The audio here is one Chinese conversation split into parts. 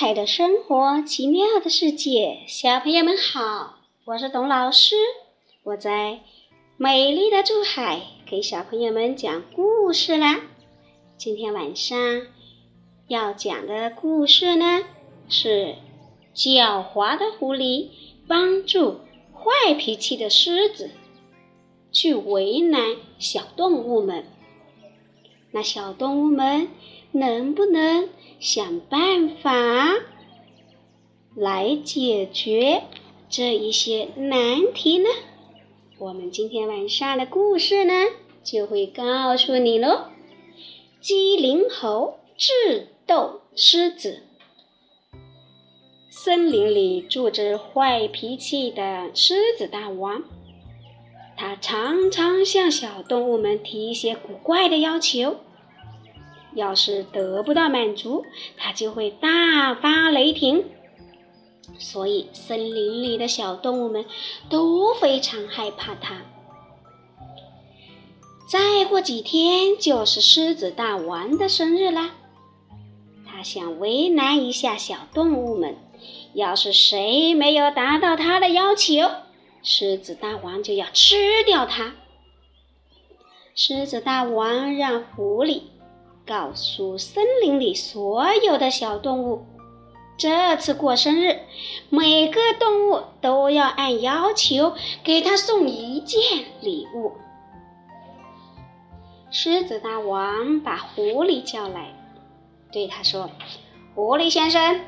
彩的生活奇妙的世界，小朋友们好，我是董老师。我在美丽的珠海给小朋友们讲故事啦。今天晚上要讲的故事呢，是狡猾的狐狸帮助坏脾气的狮子去为难小动物们。那小动物们能不能？想办法来解决这一些难题呢？我们今天晚上的故事呢，就会告诉你喽。机灵猴智斗狮子。森林里住着坏脾气的狮子大王，他常常向小动物们提一些古怪的要求。要是得不到满足，他就会大发雷霆。所以，森林里的小动物们都非常害怕他。再过几天就是狮子大王的生日啦，他想为难一下小动物们。要是谁没有达到他的要求，狮子大王就要吃掉他。狮子大王让狐狸。告诉森林里所有的小动物，这次过生日，每个动物都要按要求给他送一件礼物。狮子大王把狐狸叫来，对他说：“狐狸先生，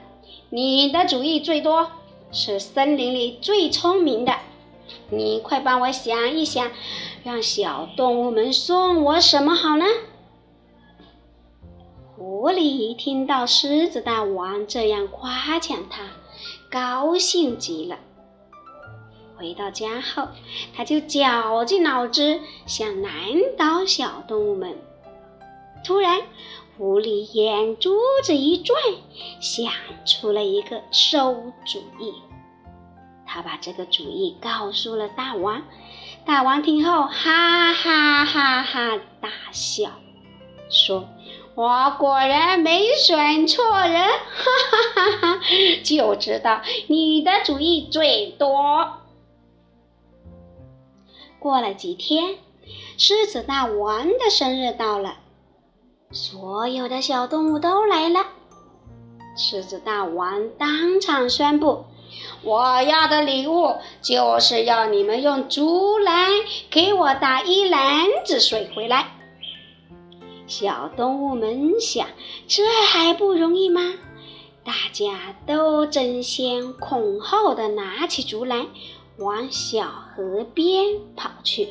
你的主意最多，是森林里最聪明的，你快帮我想一想，让小动物们送我什么好呢？”狐狸一听到狮子大王这样夸奖他，高兴极了。回到家后，他就绞尽脑汁想难倒小动物们。突然，狐狸眼珠子一转，想出了一个馊主意。他把这个主意告诉了大王。大王听后，哈哈哈哈大笑，说。我果然没选错人，哈哈哈哈！就知道你的主意最多。过了几天，狮子大王的生日到了，所有的小动物都来了。狮子大王当场宣布：“我要的礼物就是要你们用竹篮给我打一篮子水回来。”小动物们想，这还不容易吗？大家都争先恐后的拿起竹篮，往小河边跑去，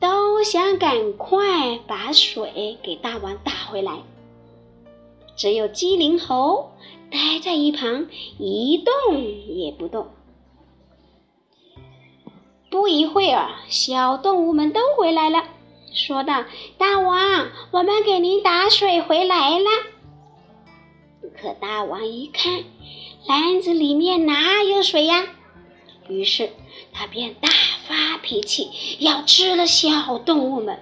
都想赶快把水给大王打回来。只有机灵猴待在一旁，一动也不动。不一会儿，小动物们都回来了。说道：“大王，我们给您打水回来了。”可大王一看，篮子里面哪有水呀？于是他便大发脾气，要吃了小动物们。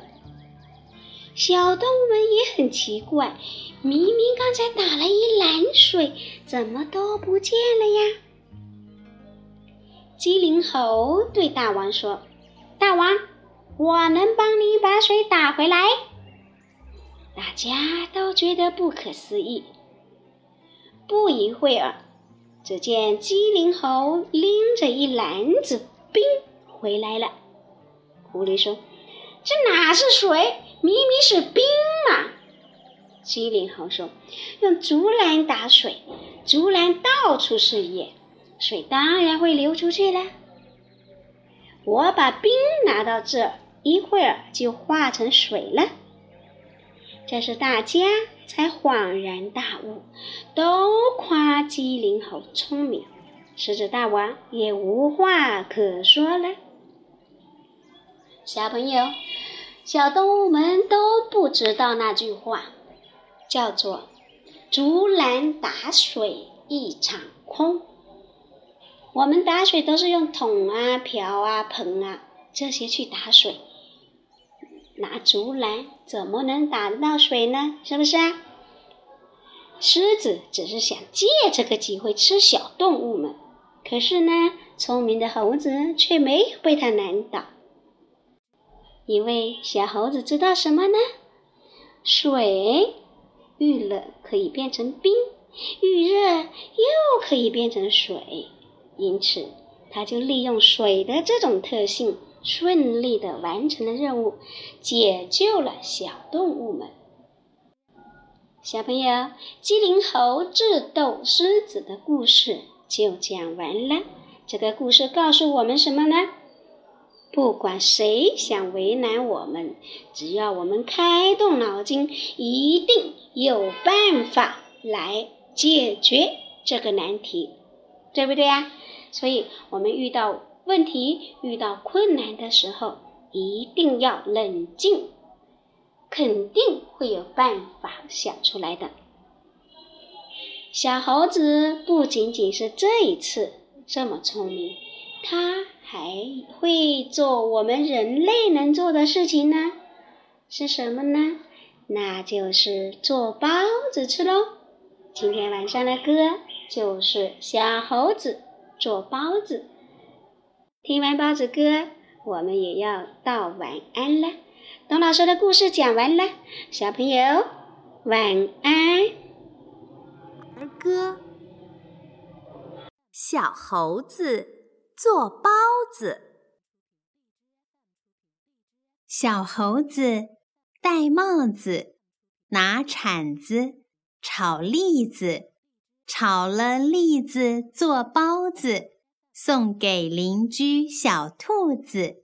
小动物们也很奇怪，明明刚才打了一篮水，怎么都不见了呀？机灵猴对大王说：“大王。”我能帮你把水打回来，大家都觉得不可思议。不一会儿，只见机灵猴拎着一篮子冰回来了。狐狸说：“这哪是水，明明是冰嘛！”机灵猴说：“用竹篮打水，竹篮到处是盐，水当然会流出去了。我把冰拿到这。”一会儿就化成水了。这时大家才恍然大悟，都夸机灵猴聪明。狮子大王也无话可说了。小朋友、小动物们都不知道那句话，叫做“竹篮打水一场空”。我们打水都是用桶啊、瓢啊、盆啊这些去打水。拿竹篮怎么能打得到水呢？是不是啊？狮子只是想借这个机会吃小动物们，可是呢，聪明的猴子却没有被它难倒，因为小猴子知道什么呢？水遇冷可以变成冰，遇热又可以变成水，因此它就利用水的这种特性，顺利的完成了任务，解救了小动物们。小朋友，机灵猴智斗狮子的故事就讲完了。这个故事告诉我们什么呢？不管谁想为难我们，只要我们开动脑筋，一定有办法来解决这个难题，对不对呀？所以，我们遇到问题、遇到困难的时候，一定要冷静，肯定会有办法想出来的。小猴子不仅仅是这一次这么聪明，它。还会做我们人类能做的事情呢？是什么呢？那就是做包子吃喽。今天晚上的歌就是小猴子做包子。听完包子歌，我们也要道晚安了。董老师的故事讲完了，小朋友晚安。儿歌，小猴子。做包子，小猴子戴帽子，拿铲子炒栗子，炒了栗子做包子，送给邻居小兔子。